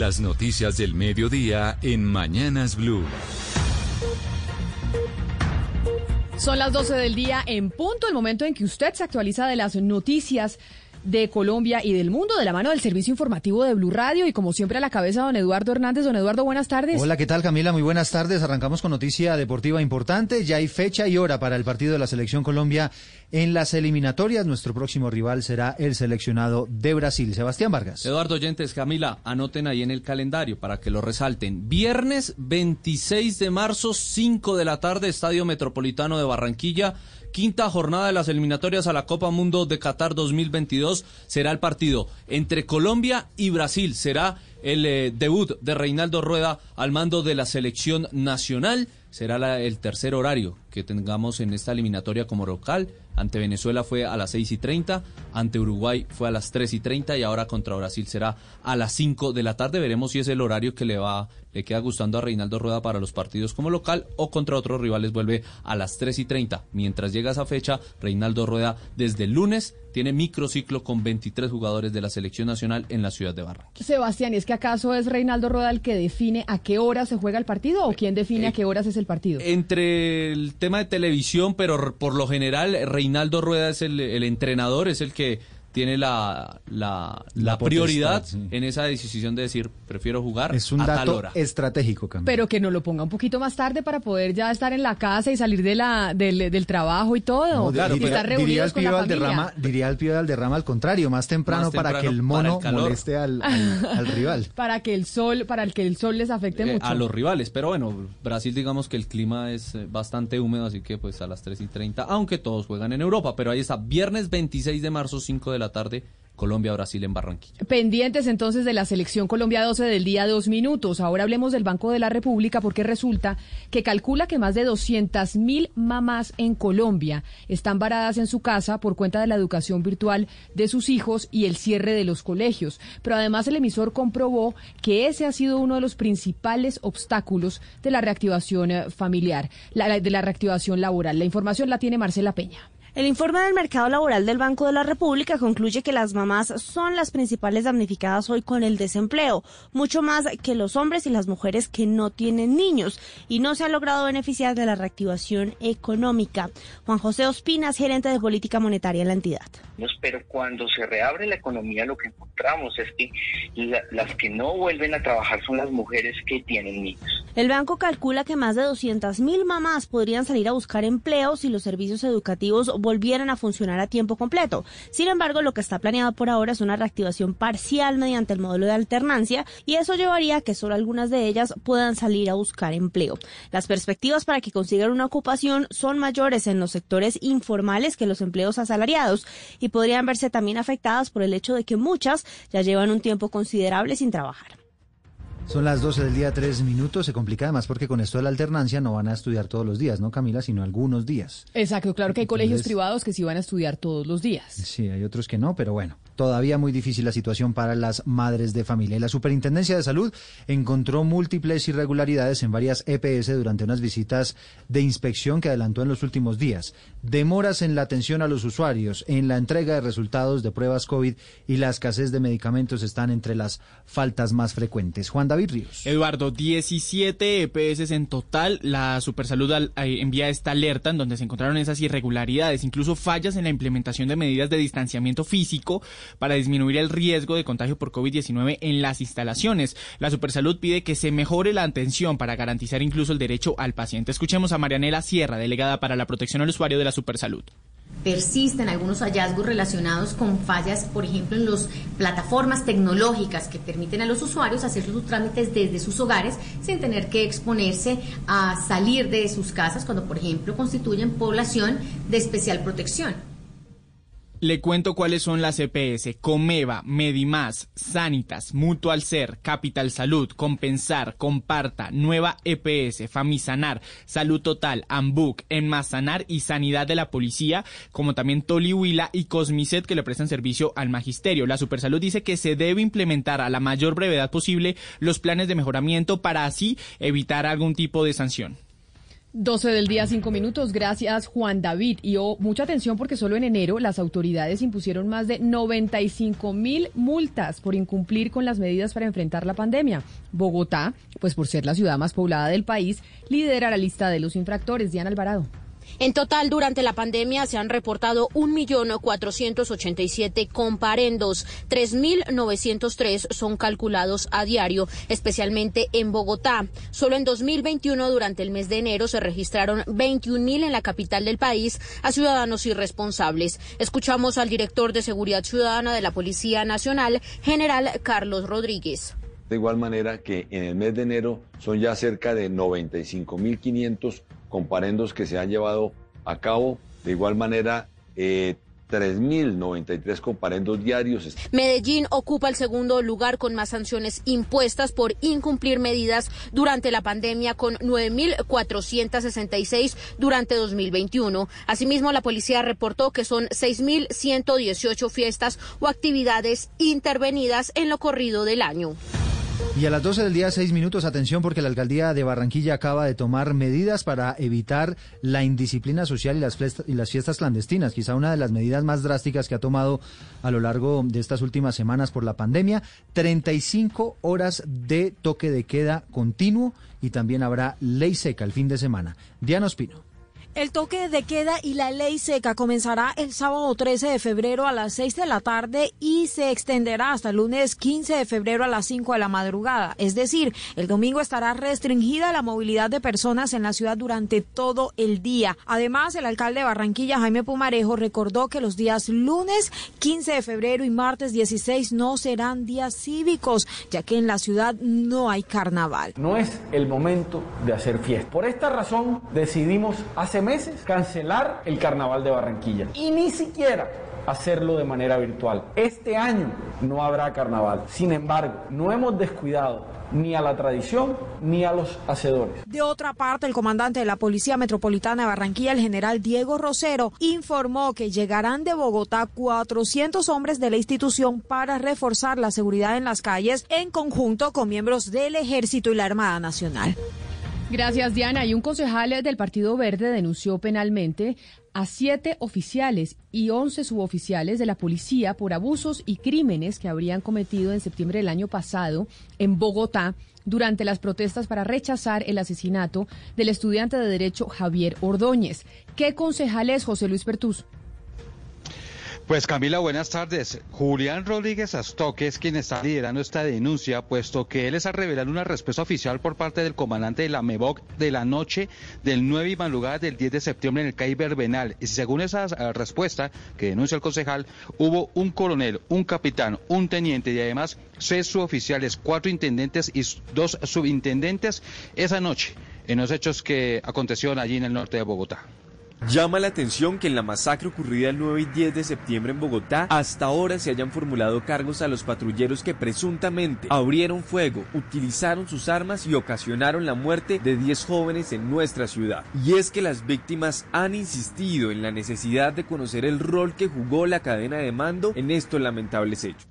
Las noticias del mediodía en Mañanas Blue. Son las 12 del día en punto, el momento en que usted se actualiza de las noticias de Colombia y del mundo de la mano del servicio informativo de Blue Radio y como siempre a la cabeza don Eduardo Hernández. Don Eduardo, buenas tardes. Hola, ¿qué tal Camila? Muy buenas tardes. Arrancamos con noticia deportiva importante. Ya hay fecha y hora para el partido de la Selección Colombia en las eliminatorias. Nuestro próximo rival será el seleccionado de Brasil, Sebastián Vargas. Eduardo Oyentes, Camila, anoten ahí en el calendario para que lo resalten. Viernes 26 de marzo, 5 de la tarde, Estadio Metropolitano de Barranquilla quinta jornada de las eliminatorias a la Copa Mundo de Qatar 2022 será el partido entre Colombia y Brasil. Será el eh, debut de Reinaldo Rueda al mando de la selección nacional. Será el tercer horario que tengamos en esta eliminatoria como local. Ante Venezuela fue a las 6 y 30, ante Uruguay fue a las 3 y 30 y ahora contra Brasil será a las 5 de la tarde. Veremos si es el horario que le va le queda gustando a Reinaldo Rueda para los partidos como local o contra otros rivales vuelve a las 3 y 30. Mientras llega esa fecha, Reinaldo Rueda desde el lunes tiene microciclo con 23 jugadores de la selección nacional en la ciudad de Barranquilla. Sebastián, ¿y es que acaso es Reinaldo Rueda el que define a qué hora se juega el partido o quién define a qué horas es el partido? Entre el tema de televisión, pero por lo general Reinaldo Rueda es el, el entrenador, es el que tiene la, la, la, prioridad en esa decisión de decir, prefiero jugar es un a dato tal hora. estratégico, Camila. Pero que no lo ponga un poquito más tarde para poder ya estar en la casa y salir de la, del, del trabajo y todo. No, y pero estar diría el reunidos con Pío la Valderrama, diría el Pío Valderrama al contrario, más temprano, Más para que temprano el para mono el calor. moleste al, al, al rival. Para que el sol, para el que el sol les afecte Eh, mucho. a los rivales. Pero bueno, Brasil digamos que el clima es eh, bastante húmedo, así que pues a las 3 y 30, aunque todos juegan en Europa. Pero ahí está, viernes 26 de marzo, 5 de la tarde, Colombia-Brasil en Barranquilla. Pendientes entonces de la selección Colombia 12 del día dos minutos. Ahora hablemos del Banco de la República porque resulta que calcula que más de 200 mil mamás en Colombia están varadas en su casa por cuenta de la educación virtual de sus hijos y el cierre de los colegios. Pero además el emisor comprobó que ese ha sido uno de los principales obstáculos de la reactivación eh, familiar, de la reactivación laboral. La información la tiene Marcela Peña. El informe del mercado laboral del Banco de la República concluye que las mamás son las principales damnificadas hoy con el desempleo, mucho más que los hombres y las mujeres que no tienen niños, y no se ha logrado beneficiar de la reactivación económica. Juan José Ospinas, gerente de política monetaria en la entidad. pero cuando se reabre la economía lo que encontramos es que la- las que no vuelven a trabajar son las mujeres que tienen niños. El banco calcula que más de 200.000 mamás podrían salir a buscar empleo si los servicios educativos volvieran a funcionar a tiempo completo. Sin embargo, lo que está planeado por ahora es una reactivación parcial mediante el modelo de alternancia y eso llevaría a que solo algunas de ellas puedan salir a buscar empleo. Las perspectivas para que consigan una ocupación son mayores en los sectores informales que los empleos asalariados y podrían verse también afectadas por el hecho de que muchas ya llevan un tiempo considerable sin trabajar. Son las 12 del día, tres minutos. Se complica además porque con esto de la alternancia no van a estudiar todos los días, ¿no, Camila? Sino algunos días. Exacto, claro que hay colegios privados que sí van a estudiar todos los días. Sí, hay otros que no, pero bueno, todavía muy difícil la situación para las madres de familia. La Superintendencia de Salud encontró múltiples irregularidades en varias EPS durante unas visitas de inspección que adelantó en los últimos días. Demoras en la atención a los usuarios, en la entrega de resultados de pruebas COVID y la escasez de medicamentos están entre las faltas más frecuentes. Juan David Ríos. Eduardo, 17 EPS en total. La Supersalud al- eh, envía esta alerta en donde se encontraron esas irregularidades, incluso fallas en la implementación de medidas de distanciamiento físico para disminuir el riesgo de contagio por COVID-19 en las instalaciones. La Supersalud pide que se mejore la atención para garantizar incluso el derecho al paciente. Escuchemos a Marianela Sierra, delegada para la protección al usuario de la Supersalud. persisten algunos hallazgos relacionados con fallas, por ejemplo, en las plataformas tecnológicas que permiten a los usuarios hacer sus trámites desde sus hogares sin tener que exponerse a salir de sus casas cuando, por ejemplo, constituyen población de especial protección. Le cuento cuáles son las EPS. Comeva, Medimás, Sanitas, Mutual Ser, Capital Salud, Compensar, Comparta, Nueva EPS, Famisanar, Salud Total, Ambuc, Enmasanar y Sanidad de la Policía, como también Tolihuila y Cosmicet que le prestan servicio al magisterio. La Supersalud dice que se debe implementar a la mayor brevedad posible los planes de mejoramiento para así evitar algún tipo de sanción. 12 del día, 5 minutos. Gracias, Juan David. Y oh, mucha atención porque solo en enero las autoridades impusieron más de 95 mil multas por incumplir con las medidas para enfrentar la pandemia. Bogotá, pues por ser la ciudad más poblada del país, lidera la lista de los infractores. Diana Alvarado. En total, durante la pandemia se han reportado 1.487 comparendos, 3.903 son calculados a diario, especialmente en Bogotá. Solo en 2021, durante el mes de enero, se registraron 21.000 en la capital del país a ciudadanos irresponsables. Escuchamos al director de Seguridad Ciudadana de la Policía Nacional, general Carlos Rodríguez. De igual manera que en el mes de enero son ya cerca de 95.500 comparendos que se han llevado a cabo. De igual manera, eh, 3.093 comparendos diarios. Medellín ocupa el segundo lugar con más sanciones impuestas por incumplir medidas durante la pandemia con 9.466 durante 2021. Asimismo, la policía reportó que son 6.118 fiestas o actividades intervenidas en lo corrido del año. Y a las 12 del día, 6 minutos, atención, porque la alcaldía de Barranquilla acaba de tomar medidas para evitar la indisciplina social y las, fiestas, clandestinas. Quizá una de las medidas más drásticas que ha tomado a lo largo de estas últimas semanas por la pandemia. 35 horas de toque de queda continuo y también habrá ley seca el fin de semana. Diana Ospino. El toque de queda y la ley seca comenzará el sábado 13 de febrero a las 6 de la tarde y se extenderá hasta el lunes 15 de febrero a las 5 de la madrugada. Es decir, el domingo estará restringida la movilidad de personas en la ciudad durante todo el día. Además, el alcalde de Barranquilla, Jaime Pumarejo, recordó que los días lunes 15 de febrero y martes 16 no serán días cívicos, ya que en la ciudad no hay carnaval. No es el momento de hacer fiesta. Por esta razón decidimos hacer meses cancelar el carnaval de Barranquilla y ni siquiera hacerlo de manera virtual. Este año no habrá carnaval. Sin embargo, no hemos descuidado ni a la tradición ni a los hacedores. De otra parte, el comandante de la Policía Metropolitana de Barranquilla, el general Diego Rosero, informó que llegarán de Bogotá 400 hombres de la institución para reforzar la seguridad en las calles en conjunto con miembros del Ejército y la Armada Nacional. Gracias, Diana. Y un concejal del Partido Verde denunció penalmente a siete oficiales y once suboficiales de la policía por abusos y crímenes que habrían cometido en septiembre del año pasado en Bogotá durante las protestas para rechazar el asesinato del estudiante de Derecho Javier Ordóñez. ¿Qué concejal es José Luis Pertús? Pues Camila, buenas tardes. Julián Rodríguez Astoque es quien está liderando esta denuncia, puesto que él es a revelar una respuesta oficial por parte del comandante de la MEVOC de la noche del 9 y madrugada del 10 de septiembre en el CAI Verbenal. Y según esa eh, respuesta que denuncia el concejal, hubo un coronel, un capitán, un teniente y además seis suboficiales, cuatro intendentes y dos subintendentes esa noche en los hechos que acontecieron allí en el norte de Bogotá. Llama la atención que en la masacre ocurrida el 9 y 10 de septiembre en Bogotá, hasta ahora se hayan formulado cargos a los patrulleros que presuntamente abrieron fuego, utilizaron sus armas y ocasionaron la muerte de 10 jóvenes en nuestra ciudad. Y es que las víctimas han insistido en la necesidad de conocer el rol que jugó la cadena de mando en estos lamentables hechos.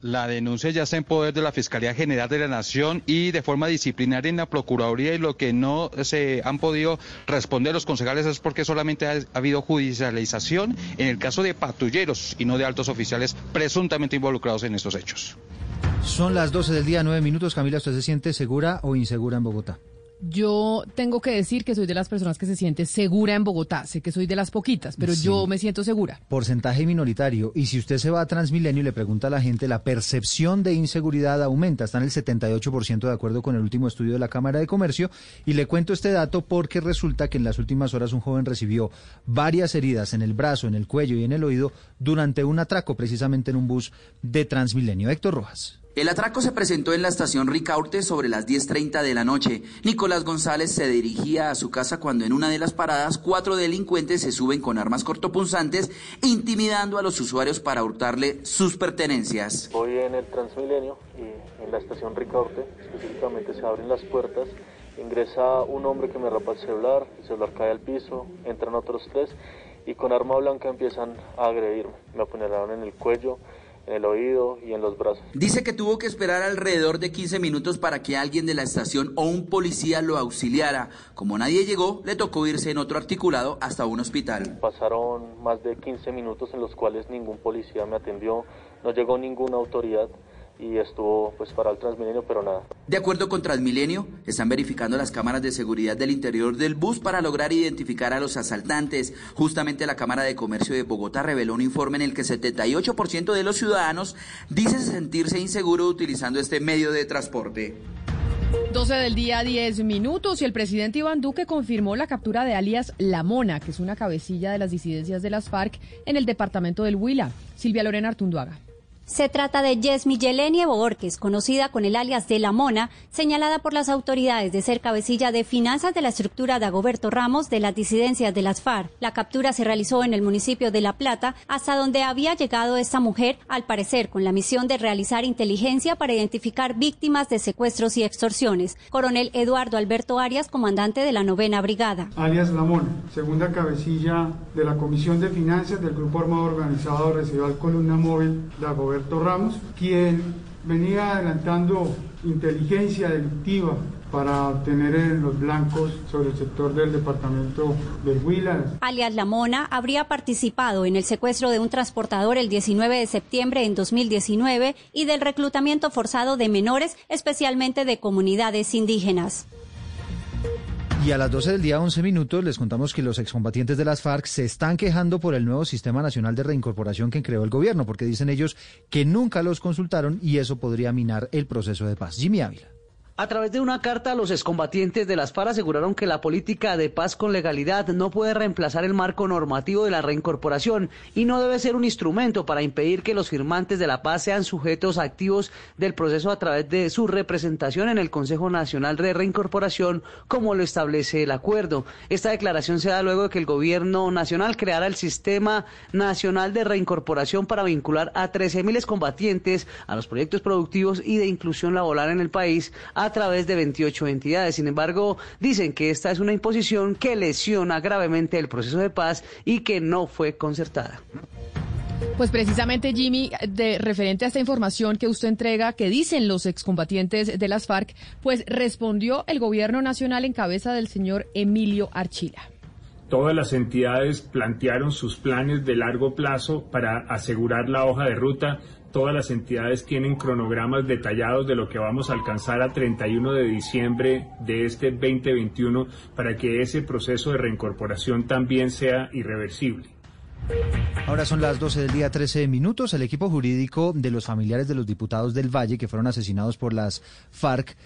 La denuncia ya está en poder de la Fiscalía General de la Nación y de forma disciplinaria en la Procuraduría y lo que no se han podido responder los concejales es porque solamente ha, habido judicialización en el caso de patrulleros y no de altos oficiales presuntamente involucrados en estos hechos. Son las 12 del día, 9 minutos. Camila, ¿usted se siente segura o insegura en Bogotá? Yo tengo que decir que soy de las personas que se siente segura en Bogotá. Sé que soy de las poquitas, pero yo me siento segura. Porcentaje minoritario. Y si usted se va a Transmilenio y le pregunta a la gente, la percepción de inseguridad aumenta. Está en el 78% de acuerdo con el último estudio de la Cámara de Comercio. Y le cuento este dato porque resulta que en las últimas horas un joven recibió varias heridas en el brazo, en el cuello y en el oído durante un atraco precisamente en un bus de Transmilenio. Héctor Rojas. El atraco se presentó en la estación Ricaurte sobre las 10.30 de la noche. Nicolás González se dirigía a su casa cuando en una de las paradas cuatro delincuentes se suben con armas cortopunzantes intimidando a los usuarios para hurtarle sus pertenencias. Voy en el Transmilenio y en la estación Ricaurte específicamente se abren las puertas ingresa un hombre que me rapa el celular, el celular cae al piso, entran otros tres y con arma blanca empiezan a agredirme. Me apuñalaron en el cuello, en el oído y en los brazos. Dice que tuvo que esperar alrededor de 15 minutos para que alguien de la estación o un policía lo auxiliara. Como nadie llegó, le tocó irse en otro articulado hasta un hospital. Pasaron más de 15 minutos en los cuales ningún policía me atendió, no llegó ninguna autoridad y estuvo pues para el Transmilenio, pero nada. De acuerdo con Transmilenio, están verificando las cámaras de seguridad del interior del bus para lograr identificar a los asaltantes. Justamente la Cámara de Comercio de Bogotá reveló un informe en el que 78% de los ciudadanos dicen sentirse inseguro utilizando este medio de transporte. 12 del día, 10 minutos, y el presidente Iván Duque confirmó la captura de alias La Mona, que es una cabecilla de las disidencias de las FARC en el departamento del Huila. Silvia Lorena Artunduaga. Se trata de Yesmi Yeleni Borges, conocida con el alias de La Mona, señalada por las autoridades de ser cabecilla de finanzas de la estructura de Agoberto Ramos de las disidencias de las FARC. La captura se realizó en el municipio de La Plata, hasta donde había llegado esta mujer, al parecer con la misión de realizar inteligencia para identificar víctimas de secuestros y extorsiones. Coronel Eduardo Alberto Arias, comandante de la novena brigada. Alias La Mona, segunda cabecilla de la Comisión de Finanzas del Grupo Armado Organizado Residual Columna Móvil de Agoberto Ramos, quien venía adelantando inteligencia delictiva para obtener los blancos sobre el sector del departamento del Huila. Alias La Mona habría participado en el secuestro de un transportador el 19 de septiembre en 2019 y del reclutamiento forzado de menores, especialmente de comunidades indígenas. Y a las 12 del día, 11 minutos, les contamos que los excombatientes de las FARC se están quejando por el nuevo Sistema Nacional de Reincorporación que creó el gobierno, porque dicen ellos que nunca los consultaron y eso podría minar el proceso de paz. Jimmy Ávila. A través de una carta, los excombatientes de las FARC aseguraron que la política de paz con legalidad no puede reemplazar el marco normativo de la reincorporación y no debe ser un instrumento para impedir que los firmantes de la paz sean sujetos activos del proceso a través de su representación en el Consejo Nacional de Reincorporación, como lo establece el acuerdo. Esta declaración se da luego de que el gobierno nacional creara el Sistema Nacional de Reincorporación para vincular a 13.000 excombatientes a los proyectos productivos y de inclusión laboral en el país través de 28 entidades. Sin embargo, dicen que esta es una imposición que lesiona gravemente el proceso de paz y que no fue concertada. Pues precisamente, Jimmy, de referente a esta información que usted entrega, que dicen los excombatientes de las FARC, pues respondió el gobierno nacional en cabeza del señor Emilio Archila. Todas las entidades plantearon sus planes de largo plazo para asegurar la hoja de ruta Todas las entidades tienen cronogramas detallados de lo que vamos a alcanzar a 31 de diciembre de este 2021 para que ese proceso de reincorporación también sea irreversible. Ahora son las 12 del día 13 minutos. El equipo jurídico de los familiares de los diputados del Valle que fueron asesinados por las FARC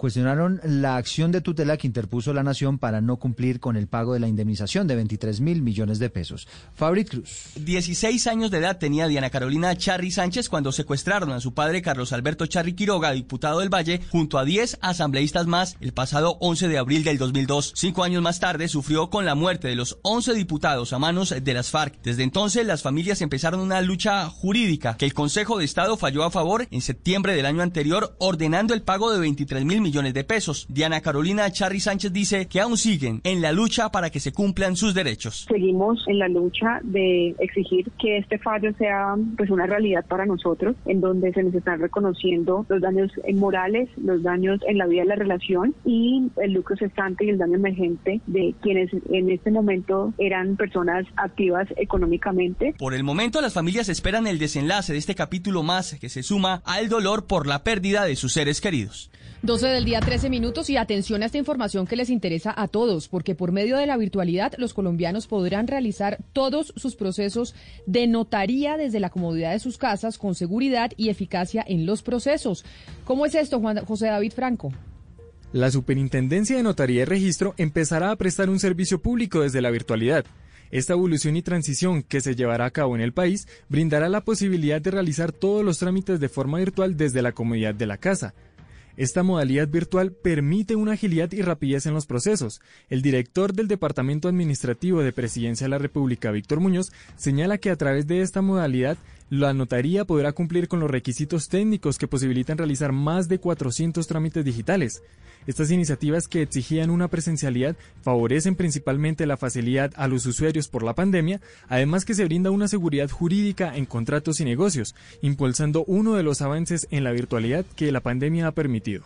cuestionaron la acción de tutela que interpuso la Nación para no cumplir con el pago de la indemnización de 23 mil millones de pesos. Fabrit Cruz. 16 años de edad tenía Diana Carolina Charri Sánchez cuando secuestraron a su padre Carlos Alberto Charri Quiroga, diputado del Valle, junto a 10 asambleístas más el pasado 11 de abril del 2002. Cinco años más tarde sufrió con la muerte de los 11 diputados a manos de las FARC. Desde entonces las familias empezaron una lucha jurídica que el Consejo de Estado falló a favor en septiembre del año anterior ordenando el pago de 23 mil millones de pesos. Diana Carolina Charri Sánchez dice que aún siguen en la lucha para que se cumplan sus derechos. Seguimos en la lucha de exigir que este fallo sea pues una realidad para nosotros, en donde se nos están reconociendo los daños morales, los daños en la vida de la relación y el lucro cesante y el daño emergente de quienes en este momento eran personas activas económicamente. Por el momento las familias esperan el desenlace de este capítulo más que se suma al dolor por la pérdida de sus seres queridos. 12 del día, 13 minutos y atención a esta información que les interesa a todos, porque por medio de la virtualidad los colombianos podrán realizar todos sus procesos de notaría desde la comodidad de sus casas con seguridad y eficacia en los procesos. ¿Cómo es esto, Juan José David Franco? La Superintendencia de Notaría y Registro empezará a prestar un servicio público desde la virtualidad. Esta evolución y transición que se llevará a cabo en el país brindará la posibilidad de realizar todos los trámites de forma virtual desde la comodidad de la casa. Esta modalidad virtual permite una agilidad y rapidez en los procesos. El director del Departamento Administrativo de Presidencia de la República, Víctor Muñoz, señala que a través de esta modalidad la notaría podrá cumplir con los requisitos técnicos que posibilitan realizar más de 400 trámites digitales. Estas iniciativas que exigían una presencialidad favorecen principalmente la facilidad a los usuarios por la pandemia, además que se brinda una seguridad jurídica en contratos y negocios, impulsando uno de los avances en la virtualidad que la pandemia ha permitido.